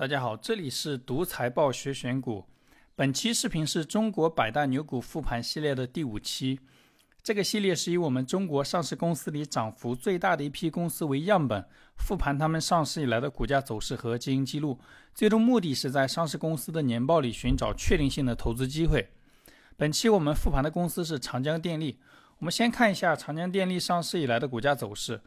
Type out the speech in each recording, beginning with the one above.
大家好，这里是读财报学选股。本期视频是中国百大牛股复盘系列的第五期。这个系列是以我们中国上市公司里涨幅最大的一批公司为样本，复盘他们上市以来的股价走势和经营记录。最终目的是在上市公司的年报里寻找确定性的投资机会。本期我们复盘的公司是长江电力。我们先看一下长江电力上市以来的股价走势。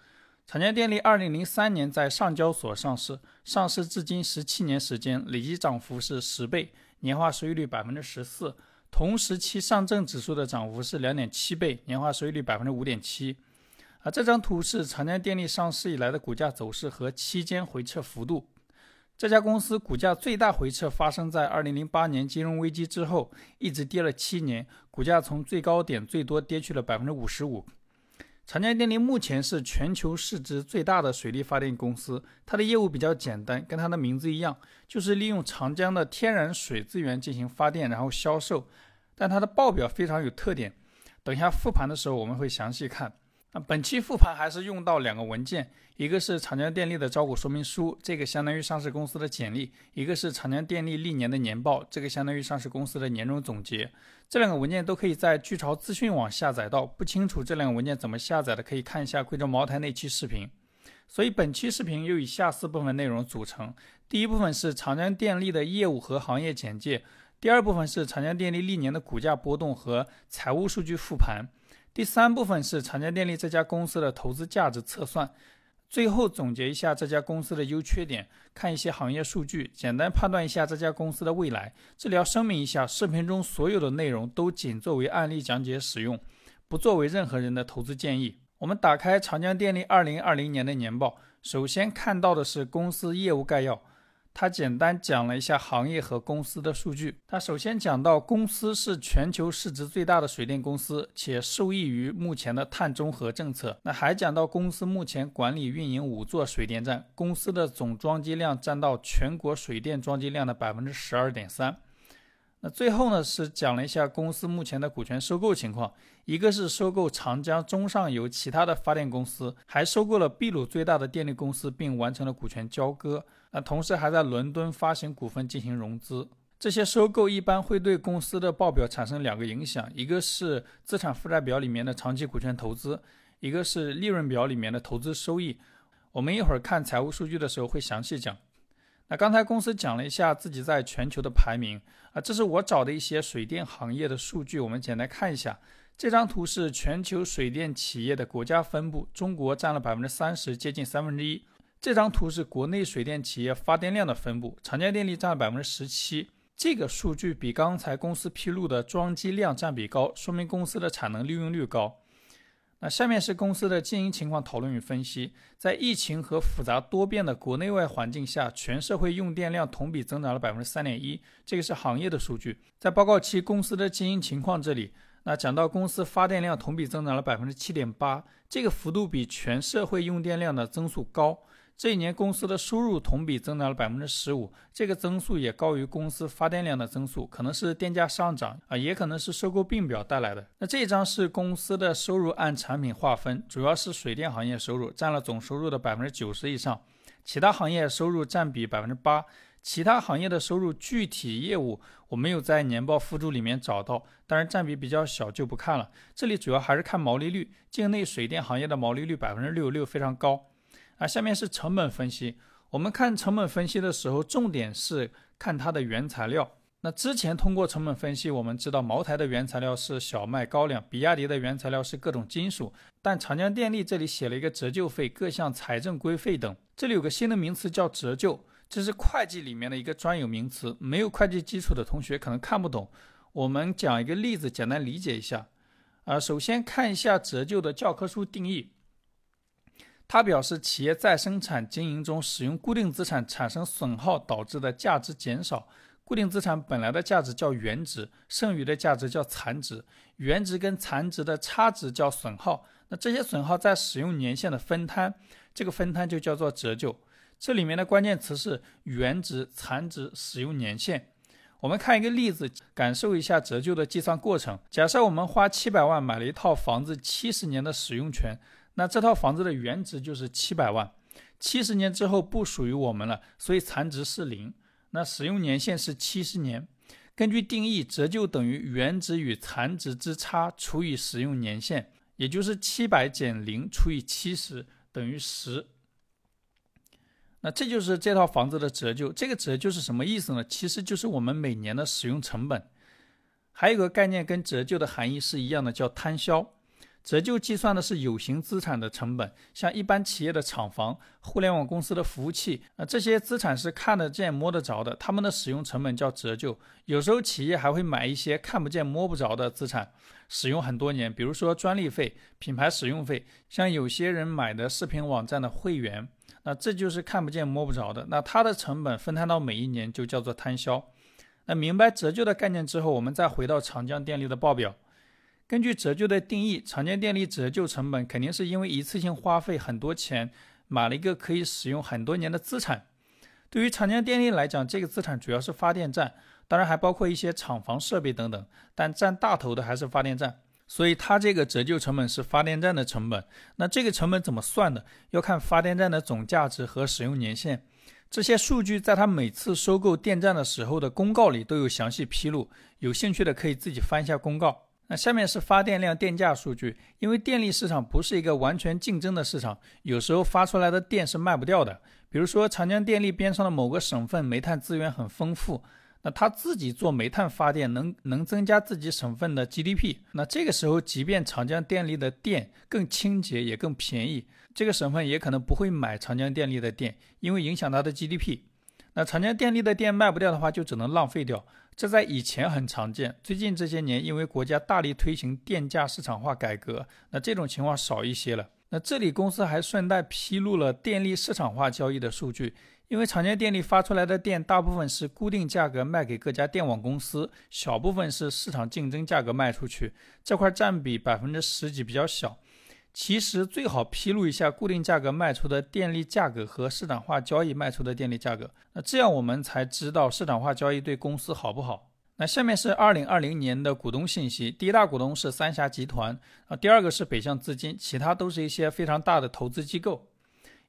长江电力二零零三年在上交所上市，上市至今十七年时间，累计涨幅是十倍，年化收益率百分之十四。同时期上证指数的涨幅是两点七倍，年化收益率百分之五点七。啊，这张图是长江电力上市以来的股价走势和期间回撤幅度。这家公司股价最大回撤发生在二零零八年金融危机之后，一直跌了七年，股价从最高点最多跌去了百分之五十五。长江电力目前是全球市值最大的水力发电公司，它的业务比较简单，跟它的名字一样，就是利用长江的天然水资源进行发电，然后销售。但它的报表非常有特点，等一下复盘的时候我们会详细看。那本期复盘还是用到两个文件，一个是长江电力的招股说明书，这个相当于上市公司的简历；一个是长江电力历年的年报，这个相当于上市公司的年终总结。这两个文件都可以在巨潮资讯网下载到。不清楚这两个文件怎么下载的，可以看一下贵州茅台那期视频。所以本期视频又以下四部分内容组成：第一部分是长江电力的业务和行业简介；第二部分是长江电力历年的股价波动和财务数据复盘。第三部分是长江电力这家公司的投资价值测算，最后总结一下这家公司的优缺点，看一些行业数据，简单判断一下这家公司的未来。这里要声明一下，视频中所有的内容都仅作为案例讲解使用，不作为任何人的投资建议。我们打开长江电力二零二零年的年报，首先看到的是公司业务概要。他简单讲了一下行业和公司的数据。他首先讲到，公司是全球市值最大的水电公司，且受益于目前的碳中和政策。那还讲到，公司目前管理运营五座水电站，公司的总装机量占到全国水电装机量的百分之十二点三。那最后呢，是讲了一下公司目前的股权收购情况，一个是收购长江中上游其他的发电公司，还收购了秘鲁最大的电力公司，并完成了股权交割。那同时还在伦敦发行股份进行融资。这些收购一般会对公司的报表产生两个影响，一个是资产负债表里面的长期股权投资，一个是利润表里面的投资收益。我们一会儿看财务数据的时候会详细讲。那刚才公司讲了一下自己在全球的排名啊，这是我找的一些水电行业的数据，我们简单看一下。这张图是全球水电企业的国家分布，中国占了百分之三十，接近三分之一。这张图是国内水电企业发电量的分布，长江电力占了百分之十七。这个数据比刚才公司披露的装机量占比高，说明公司的产能利用率高。那下面是公司的经营情况讨论与分析。在疫情和复杂多变的国内外环境下，全社会用电量同比增长了百分之三点一，这个是行业的数据。在报告期公司的经营情况这里，那讲到公司发电量同比增长了百分之七点八，这个幅度比全社会用电量的增速高。这一年公司的收入同比增长了百分之十五，这个增速也高于公司发电量的增速，可能是电价上涨啊，也可能是收购并表带来的。那这一张是公司的收入按产品划分，主要是水电行业收入占了总收入的百分之九十以上，其他行业收入占比百分之八。其他行业的收入具体业务我没有在年报附注里面找到，当然占比比较小就不看了。这里主要还是看毛利率，境内水电行业的毛利率百分之六六非常高。啊，下面是成本分析。我们看成本分析的时候，重点是看它的原材料。那之前通过成本分析，我们知道茅台的原材料是小麦、高粱，比亚迪的原材料是各种金属。但长江电力这里写了一个折旧费、各项财政规费等。这里有个新的名词叫折旧，这是会计里面的一个专有名词，没有会计基础的同学可能看不懂。我们讲一个例子，简单理解一下。啊，首先看一下折旧的教科书定义。他表示，企业在生产经营中使用固定资产产生损耗导致的价值减少。固定资产本来的价值叫原值，剩余的价值叫残值。原值跟残值的差值叫损耗。那这些损耗在使用年限的分摊，这个分摊就叫做折旧。这里面的关键词是原值、残值、使用年限。我们看一个例子，感受一下折旧的计算过程。假设我们花七百万买了一套房子，七十年的使用权。那这套房子的原值就是七百万，七十年之后不属于我们了，所以残值是零。那使用年限是七十年。根据定义，折旧等于原值与残值之差除以使用年限，也就是七百减零除以七十等于十。那这就是这套房子的折旧。这个折旧是什么意思呢？其实就是我们每年的使用成本。还有个概念跟折旧的含义是一样的，叫摊销。折旧计算的是有形资产的成本，像一般企业的厂房、互联网公司的服务器，啊，这些资产是看得见、摸得着的，他们的使用成本叫折旧。有时候企业还会买一些看不见、摸不着的资产，使用很多年，比如说专利费、品牌使用费，像有些人买的视频网站的会员，那这就是看不见、摸不着的，那它的成本分摊到每一年就叫做摊销。那明白折旧的概念之后，我们再回到长江电力的报表。根据折旧的定义，长江电力折旧成本肯定是因为一次性花费很多钱，买了一个可以使用很多年的资产。对于长江电力来讲，这个资产主要是发电站，当然还包括一些厂房设备等等，但占大头的还是发电站。所以它这个折旧成本是发电站的成本。那这个成本怎么算的？要看发电站的总价值和使用年限。这些数据在它每次收购电站的时候的公告里都有详细披露，有兴趣的可以自己翻一下公告。下面是发电量、电价数据。因为电力市场不是一个完全竞争的市场，有时候发出来的电是卖不掉的。比如说长江电力边上的某个省份煤炭资源很丰富，那他自己做煤炭发电能能增加自己省份的 GDP。那这个时候，即便长江电力的电更清洁也更便宜，这个省份也可能不会买长江电力的电，因为影响它的 GDP。那长江电力的电卖不掉的话，就只能浪费掉。这在以前很常见，最近这些年因为国家大力推行电价市场化改革，那这种情况少一些了。那这里公司还顺带披露了电力市场化交易的数据，因为长江电力发出来的电大部分是固定价格卖给各家电网公司，小部分是市场竞争价格卖出去，这块占比百分之十几比较小。其实最好披露一下固定价格卖出的电力价格和市场化交易卖出的电力价格，那这样我们才知道市场化交易对公司好不好。那下面是二零二零年的股东信息，第一大股东是三峡集团啊，第二个是北向资金，其他都是一些非常大的投资机构。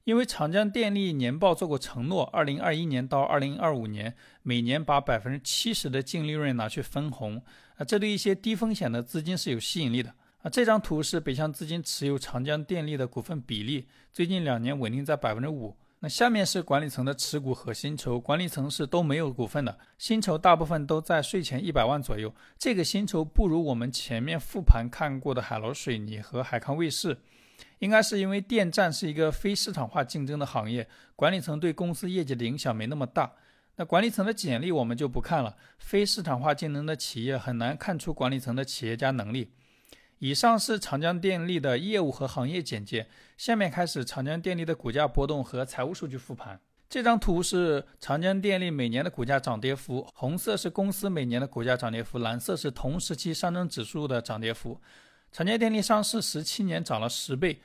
因为长江电力年报做过承诺，二零二一年到二零二五年每年把百分之七十的净利润拿去分红啊，这对一些低风险的资金是有吸引力的。啊，这张图是北向资金持有长江电力的股份比例，最近两年稳定在百分之五。那下面是管理层的持股和薪酬，管理层是都没有股份的，薪酬大部分都在税前一百万左右。这个薪酬不如我们前面复盘看过的海螺水泥和海康卫视，应该是因为电站是一个非市场化竞争的行业，管理层对公司业绩的影响没那么大。那管理层的简历我们就不看了，非市场化竞争的企业很难看出管理层的企业家能力。以上是长江电力的业务和行业简介，下面开始长江电力的股价波动和财务数据复盘。这张图是长江电力每年的股价涨跌幅，红色是公司每年的股价涨跌幅，蓝色是同时期上证指数的涨跌幅。长江电力上市十七年涨了十倍，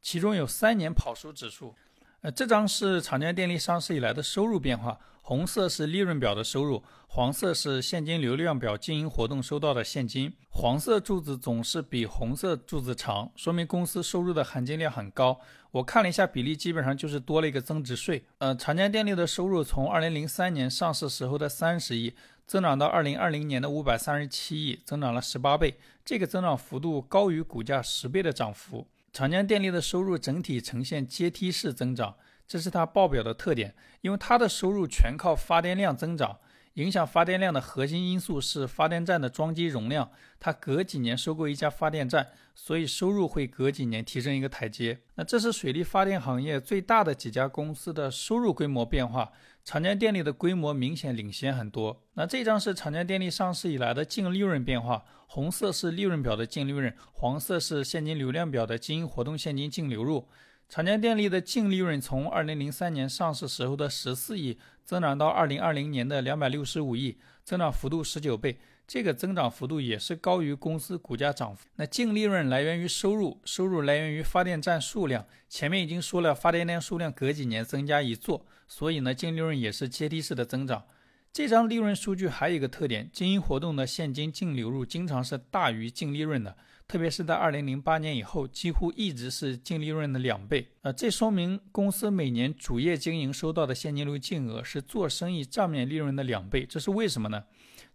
其中有三年跑输指数。呃，这张是长江电力上市以来的收入变化。红色是利润表的收入，黄色是现金流量表经营活动收到的现金。黄色柱子总是比红色柱子长，说明公司收入的含金量很高。我看了一下比例，基本上就是多了一个增值税。呃，长江电力的收入从二零零三年上市时候的三十亿，增长到二零二零年的五百三十七亿，增长了十八倍。这个增长幅度高于股价十倍的涨幅。长江电力的收入整体呈现阶梯式增长。这是它报表的特点，因为它的收入全靠发电量增长，影响发电量的核心因素是发电站的装机容量。它隔几年收购一家发电站，所以收入会隔几年提升一个台阶。那这是水利发电行业最大的几家公司的收入规模变化，长江电力的规模明显领先很多。那这张是长江电力上市以来的净利润变化，红色是利润表的净利润，黄色是现金流量表的经营活动现金净流入。长江电力的净利润从二零零三年上市时候的十四亿增长到二零二零年的两百六十五亿，增长幅度十九倍。这个增长幅度也是高于公司股价涨幅。那净利润来源于收入，收入来源于发电站数量。前面已经说了，发电量数量隔几年增加一座，所以呢，净利润也是阶梯式的增长。这张利润数据还有一个特点，经营活动的现金净流入经常是大于净利润的，特别是在二零零八年以后，几乎一直是净利润的两倍。呃，这说明公司每年主业经营收到的现金流净额是做生意账面利润的两倍。这是为什么呢？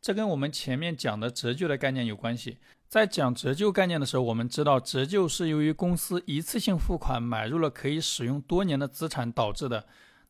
这跟我们前面讲的折旧的概念有关系。在讲折旧概念的时候，我们知道折旧是由于公司一次性付款买入了可以使用多年的资产导致的。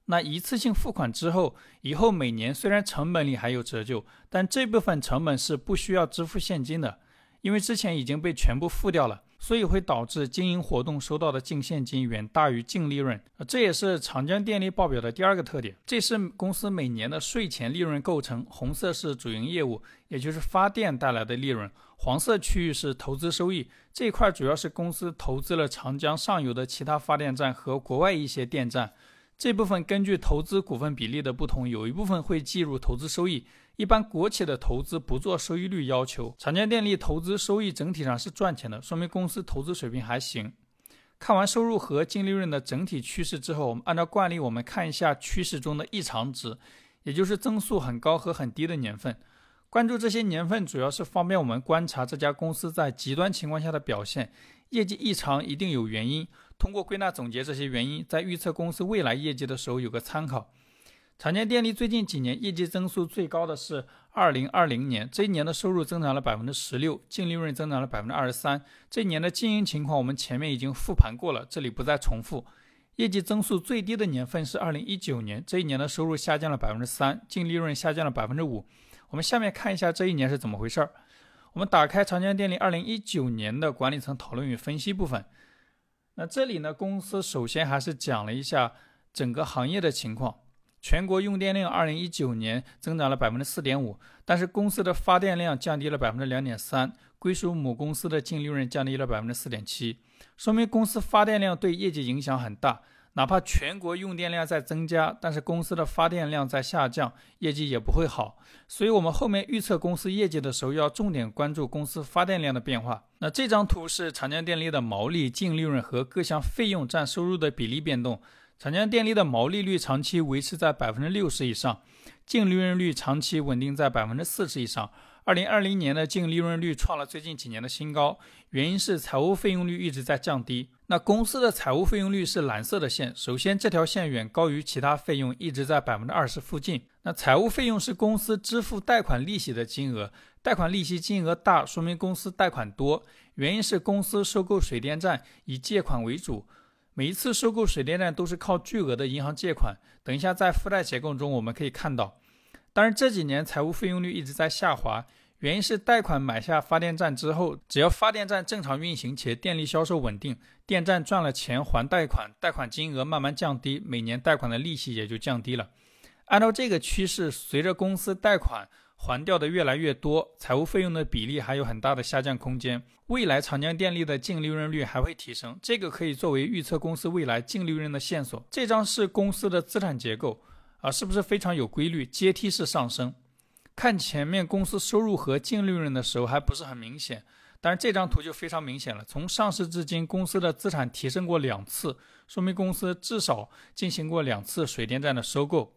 那一次性付款之后，以后每年虽然成本里还有折旧，但这部分成本是不需要支付现金的，因为之前已经被全部付掉了，所以会导致经营活动收到的净现金远大于净利润。这也是长江电力报表的第二个特点。这是公司每年的税前利润构成，红色是主营业务，也就是发电带来的利润，黄色区域是投资收益。这一块主要是公司投资了长江上游的其他发电站和国外一些电站。这部分根据投资股份比例的不同，有一部分会计入投资收益。一般国企的投资不做收益率要求。长江电力投资收益整体上是赚钱的，说明公司投资水平还行。看完收入和净利润的整体趋势之后，我们按照惯例，我们看一下趋势中的异常值，也就是增速很高和很低的年份。关注这些年份，主要是方便我们观察这家公司在极端情况下的表现。业绩异常一定有原因。通过归纳总结这些原因，在预测公司未来业绩的时候有个参考。长江电力最近几年业绩增速最高的是二零二零年，这一年的收入增长了百分之十六，净利润增长了百分之二十三。这一年的经营情况我们前面已经复盘过了，这里不再重复。业绩增速最低的年份是二零一九年，这一年的收入下降了百分之三，净利润下降了百分之五。我们下面看一下这一年是怎么回事儿。我们打开长江电力二零一九年的管理层讨论与分析部分。那这里呢，公司首先还是讲了一下整个行业的情况。全国用电量二零一九年增长了百分之四点五，但是公司的发电量降低了百分之两点三，归属母公司的净利润降低了百分之四点七，说明公司发电量对业绩影响很大。哪怕全国用电量在增加，但是公司的发电量在下降，业绩也不会好。所以，我们后面预测公司业绩的时候，要重点关注公司发电量的变化。那这张图是长江电力的毛利、净利润和各项费用占收入的比例变动。长江电力的毛利率长期维持在百分之六十以上，净利润率长期稳定在百分之四十以上。二零二零年的净利润率创了最近几年的新高，原因是财务费用率一直在降低。那公司的财务费用率是蓝色的线，首先这条线远高于其他费用，一直在百分之二十附近。那财务费用是公司支付贷款利息的金额，贷款利息金额大，说明公司贷款多。原因是公司收购水电站以借款为主，每一次收购水电站都是靠巨额的银行借款。等一下在负债结构中我们可以看到。但是这几年财务费用率一直在下滑，原因是贷款买下发电站之后，只要发电站正常运行且电力销售稳定，电站赚了钱还贷款，贷款金额慢慢降低，每年贷款的利息也就降低了。按照这个趋势，随着公司贷款还掉的越来越多，财务费用的比例还有很大的下降空间。未来长江电力的净利润率还会提升，这个可以作为预测公司未来净利润的线索。这张是公司的资产结构。啊，是不是非常有规律，阶梯式上升？看前面公司收入和净利润的时候还不是很明显，但是这张图就非常明显了。从上市至今，公司的资产提升过两次，说明公司至少进行过两次水电站的收购。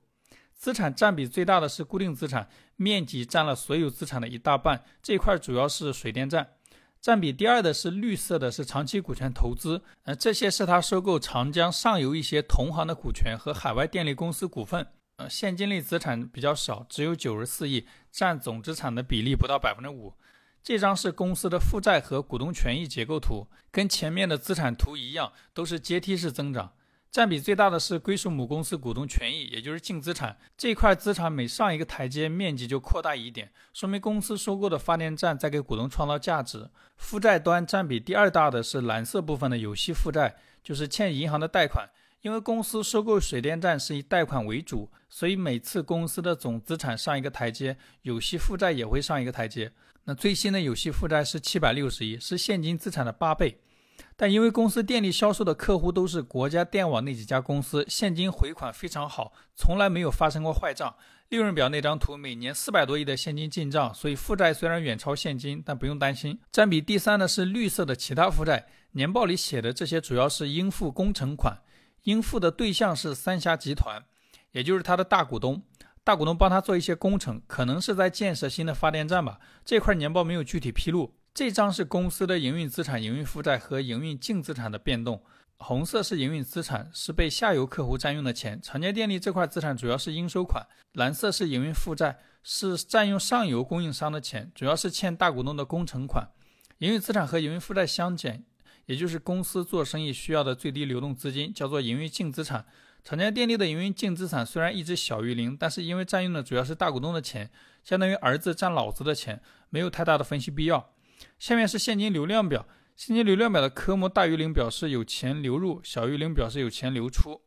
资产占比最大的是固定资产，面积占了所有资产的一大半，这块主要是水电站。占比第二的是绿色的，是长期股权投资，呃，这些是他收购长江上游一些同行的股权和海外电力公司股份，呃，现金类资产比较少，只有九十四亿，占总资产的比例不到百分之五。这张是公司的负债和股东权益结构图，跟前面的资产图一样，都是阶梯式增长。占比最大的是归属母公司股东权也就是净资产这块资产，每上一个台阶，面积就扩大一点，说明公司收购的发电站在给股东创造价值。负债端占比第二大的是蓝色部分的有息负债，就是欠银行的贷款。因为公司收购水电站是以贷款为主，所以每次公司的总资产上一个台阶，有息负债也会上一个台阶。那最新的有息负债是七百六十亿，是现金资产的八倍。但因为公司电力销售的客户都是国家电网那几家公司，现金回款非常好，从来没有发生过坏账。利润表那张图，每年四百多亿的现金进账，所以负债虽然远超现金，但不用担心。占比第三的是绿色的其他负债，年报里写的这些主要是应付工程款，应付的对象是三峡集团，也就是它的大股东。大股东帮他做一些工程，可能是在建设新的发电站吧。这块年报没有具体披露。这张是公司的营运资产、营运负债和营运净资产的变动。红色是营运资产，是被下游客户占用的钱。长江电力这块资产主要是应收款。蓝色是营运负债，是占用上游供应商的钱，主要是欠大股东的工程款。营运资产和营运负债相减，也就是公司做生意需要的最低流动资金，叫做营运净资产。长江电力的营运净资产虽然一直小于零，但是因为占用的主要是大股东的钱，相当于儿子占老子的钱，没有太大的分析必要。下面是现金流量表。现金流量表的科目大于零表示有钱流入，小于零表示有钱流出。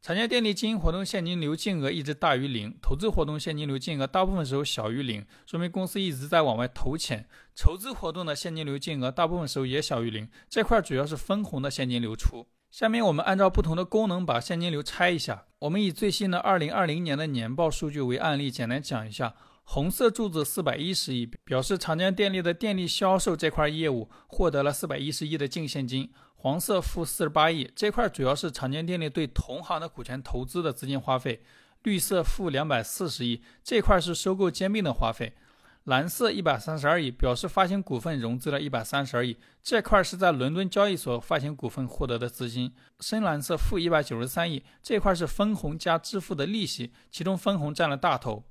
长江电力经营活动现金流净额一直大于零，投资活动现金流净额大部分时候小于零，说明公司一直在往外投钱。筹资活动的现金流净额大部分时候也小于零，这块主要是分红的现金流出。下面我们按照不同的功能把现金流拆一下。我们以最新的二零二零年的年报数据为案例，简单讲一下。红色柱子四百一十亿，表示长江电力的电力销售这块业务获得了四百一十亿的净现金。黄色负四十八亿，这块主要是长江电力对同行的股权投资的资金花费。绿色负两百四十亿，这块是收购兼并的花费。蓝色一百三十二亿，表示发行股份融资了一百三十二亿，这块是在伦敦交易所发行股份获得的资金。深蓝色负一百九十三亿，这块是分红加支付的利息，其中分红占了大头。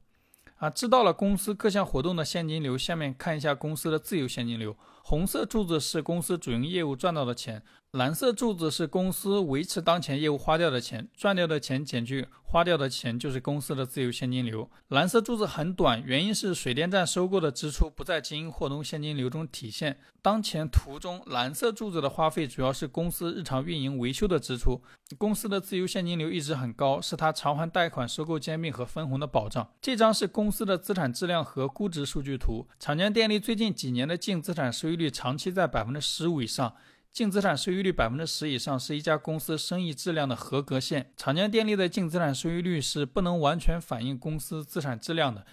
啊，知道了公司各项活动的现金流，下面看一下公司的自由现金流。红色柱子是公司主营业务赚到的钱。蓝色柱子是公司维持当前业务花掉的钱，赚掉的钱减去花掉的钱就是公司的自由现金流。蓝色柱子很短，原因是水电站收购的支出不在经营活动现金流中体现。当前图中蓝色柱子的花费主要是公司日常运营维修的支出。公司的自由现金流一直很高，是它偿还贷款、收购兼并和分红的保障。这张是公司的资产质量和估值数据图。长江电力最近几年的净资产收益率长期在百分之十五以上。净资产收益率百分之十以上是一家公司生意质量的合格线。长江电力的净资产收益率是不能完全反映公司资产质量的，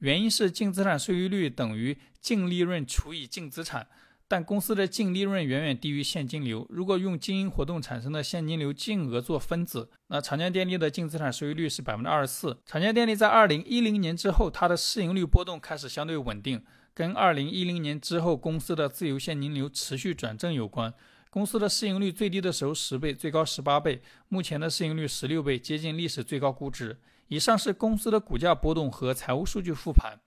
原因是净资产收益率等于净利润除以净资产，但公司的净利润远远低于现金流。如果用经营活动产生的现金流净额做分子，那长江电力的净资产收益率是百分之二十四。长江电力在二零一零年之后，它的市盈率波动开始相对稳定。跟二零一零年之后公司的自由现金流持续转正有关。公司的市盈率最低的时候十倍，最高十八倍，目前的市盈率十六倍，接近历史最高估值。以上是公司的股价波动和财务数据复盘。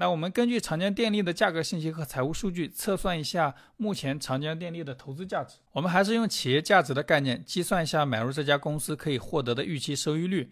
那我们根据长江电力的价格信息和财务数据测算一下目前长江电力的投资价值。我们还是用企业价值的概念计算一下买入这家公司可以获得的预期收益率。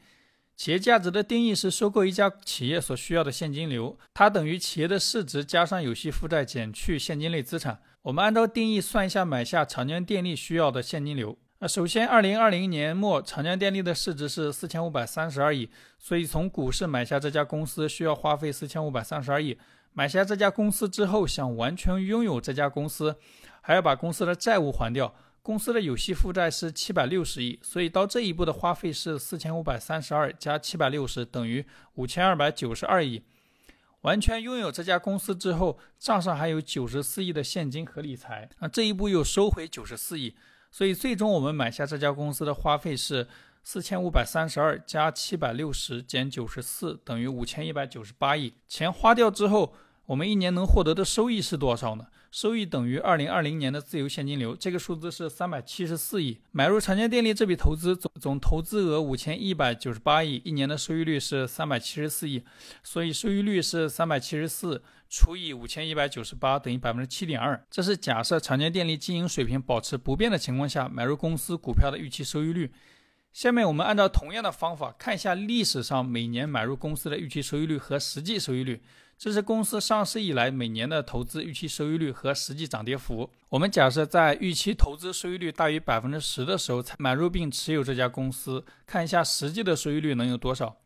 企业价值的定义是收购一家企业所需要的现金流，它等于企业的市值加上有息负债减去现金类资产。我们按照定义算一下买下长江电力需要的现金流。那首先，二零二零年末长江电力的市值是四千五百三十二亿，所以从股市买下这家公司需要花费四千五百三十二亿。买下这家公司之后，想完全拥有这家公司，还要把公司的债务还掉。公司的有息负债是七百六十亿，所以到这一步的花费是四千五百三十二加七百六十等于五千二百九十二亿。完全拥有这家公司之后，账上还有九十四亿的现金和理财，啊，这一步又收回九十四亿，所以最终我们买下这家公司的花费是四千五百三十二加七百六十减九十四等于五千一百九十八亿。钱花掉之后。我们一年能获得的收益是多少呢？收益等于二零二零年的自由现金流，这个数字是三百七十四亿。买入长江电力这笔投资总总投资额五千一百九十八亿，一年的收益率是三百七十四亿，所以收益率是三百七十四除以五千一百九十八等于百分之七点二。这是假设长江电力经营水平保持不变的情况下买入公司股票的预期收益率。下面我们按照同样的方法看一下历史上每年买入公司的预期收益率和实际收益率。这是公司上市以来每年的投资预期收益率和实际涨跌幅。我们假设在预期投资收益率大于百分之十的时候才买入并持有这家公司，看一下实际的收益率能有多少。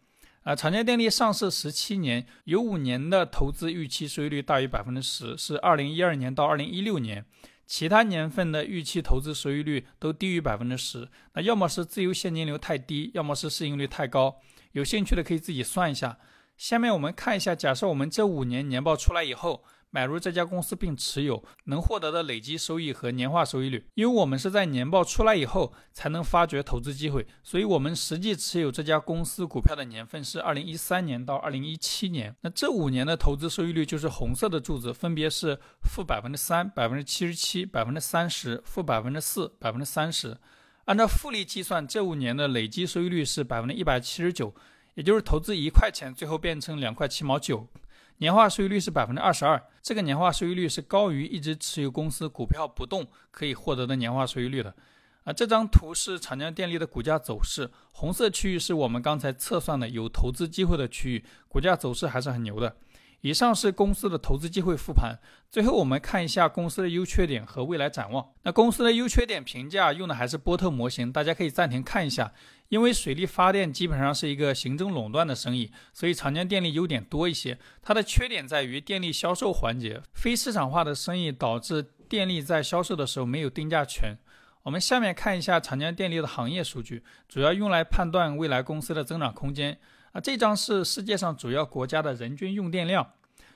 啊，长江电力上市十七年，有五年的投资预期收益率大于百分之十，是二零一二年到二零一六年。其他年份的预期投资收益率都低于百分之十。那要么是自由现金流太低，要么是市盈率太高。有兴趣的可以自己算一下。下面我们看一下，假设我们这五年年报出来以后，买入这家公司并持有，能获得的累积收益和年化收益率。因为我们是在年报出来以后才能发掘投资机会，所以我们实际持有这家公司股票的年份是二零一三年到二零一七年。那这五年的投资收益率就是红色的柱子，分别是负百分之三、百分之七十七、百分之三十、负百分之四、百分之三十。按照复利计算，这五年的累计收益率是百分之一百七十九，也就是投资一块钱，最后变成两块七毛九。年化收益率是百分之二十二，这个年化收益率是高于一直持有公司股票不动可以获得的年化收益率的。啊，这张图是长江电力的股价走势，红色区域是我们刚才测算的有投资机会的区域，股价走势还是很牛的。以上是公司的投资机会复盘，最后我们看一下公司的优缺点和未来展望。那公司的优缺点评价用的还是波特模型，大家可以暂停看一下。因为水力发电基本上是一个行政垄断的生意，所以长江电力优点多一些。它的缺点在于电力销售环节非市场化的生意导致电力在销售的时候没有定价权。我们下面看一下长江电力的行业数据，主要用来判断未来公司的增长空间。啊，这张是世界上主要国家的人均用电量，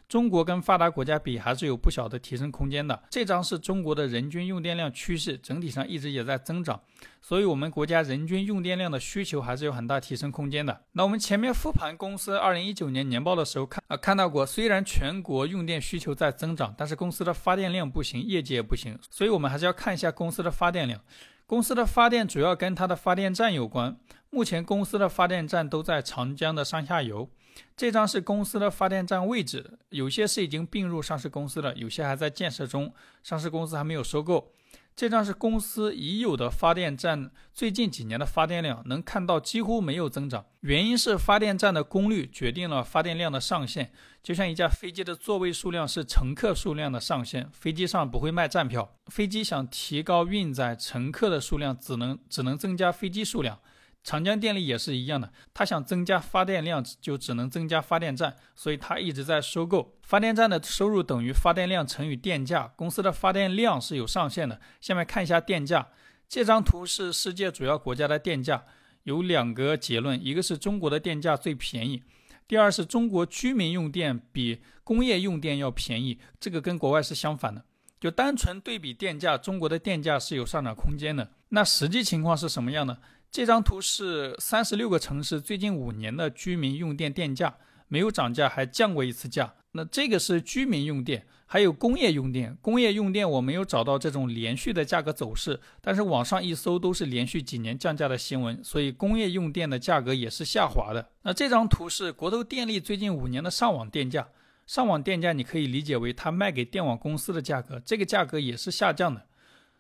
中国跟发达国家比还是有不小的提升空间的。这张是中国的人均用电量趋势，整体上一直也在增长，所以我们国家人均用电量的需求还是有很大提升空间的。那我们前面复盘公司二零一九年年报的时候看啊，看到过，虽然全国用电需求在增长，但是公司的发电量不行，业绩也不行，所以我们还是要看一下公司的发电量。公司的发电主要跟它的发电站有关。目前公司的发电站都在长江的上下游。这张是公司的发电站位置，有些是已经并入上市公司了，有些还在建设中，上市公司还没有收购。这张是公司已有的发电站最近几年的发电量，能看到几乎没有增长。原因是发电站的功率决定了发电量的上限，就像一架飞机的座位数量是乘客数量的上限，飞机上不会卖站票。飞机想提高运载乘客的数量，只能只能增加飞机数量。长江电力也是一样的，它想增加发电量，就只能增加发电站，所以它一直在收购发电站的收入等于发电量乘以电价。公司的发电量是有上限的。下面看一下电价，这张图是世界主要国家的电价，有两个结论，一个是中国的电价最便宜，第二是中国居民用电比工业用电要便宜，这个跟国外是相反的。就单纯对比电价，中国的电价是有上涨空间的。那实际情况是什么样的？这张图是三十六个城市最近五年的居民用电电价，没有涨价，还降过一次价。那这个是居民用电，还有工业用电。工业用电我没有找到这种连续的价格走势，但是网上一搜都是连续几年降价的新闻，所以工业用电的价格也是下滑的。那这张图是国投电力最近五年的上网电价，上网电价你可以理解为它卖给电网公司的价格，这个价格也是下降的。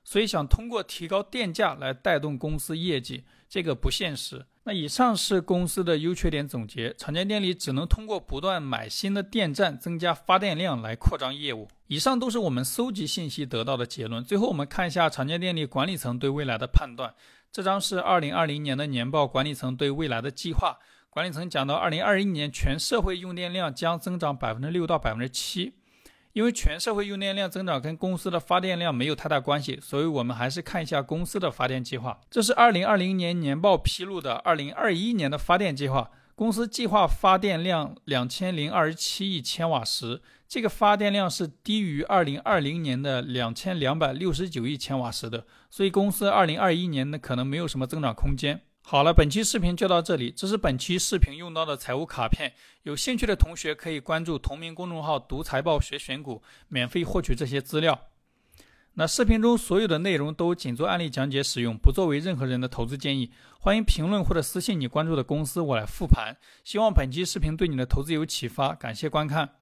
所以想通过提高电价来带动公司业绩，这个不现实。那以上是公司的优缺点总结。长江电力只能通过不断买新的电站，增加发电量来扩张业务。以上都是我们搜集信息得到的结论。最后我们看一下长江电力管理层对未来的判断。这张是二零二零年的年报，管理层对未来的计划。管理层讲到，二零二一年全社会用电量将增长百分之六到百分之七。因为全社会用电量增长跟公司的发电量没有太大关系，所以我们还是看一下公司的发电计划。这是二零二零年年报披露的二零二一年的发电计划。公司计划发电量两千零二十七亿千瓦时，这个发电量是低于二零二零年的两千两百六十九亿千瓦时的，所以公司二零二一年呢可能没有什么增长空间。好了，本期视频就到这里。这是本期视频用到的财务卡片，有兴趣的同学可以关注同名公众号“读财报学选股”，免费获取这些资料。那视频中所有的内容都仅做案例讲解使用，不作为任何人的投资建议。欢迎评论或者私信你关注的公司，我来复盘。希望本期视频对你的投资有启发，感谢观看。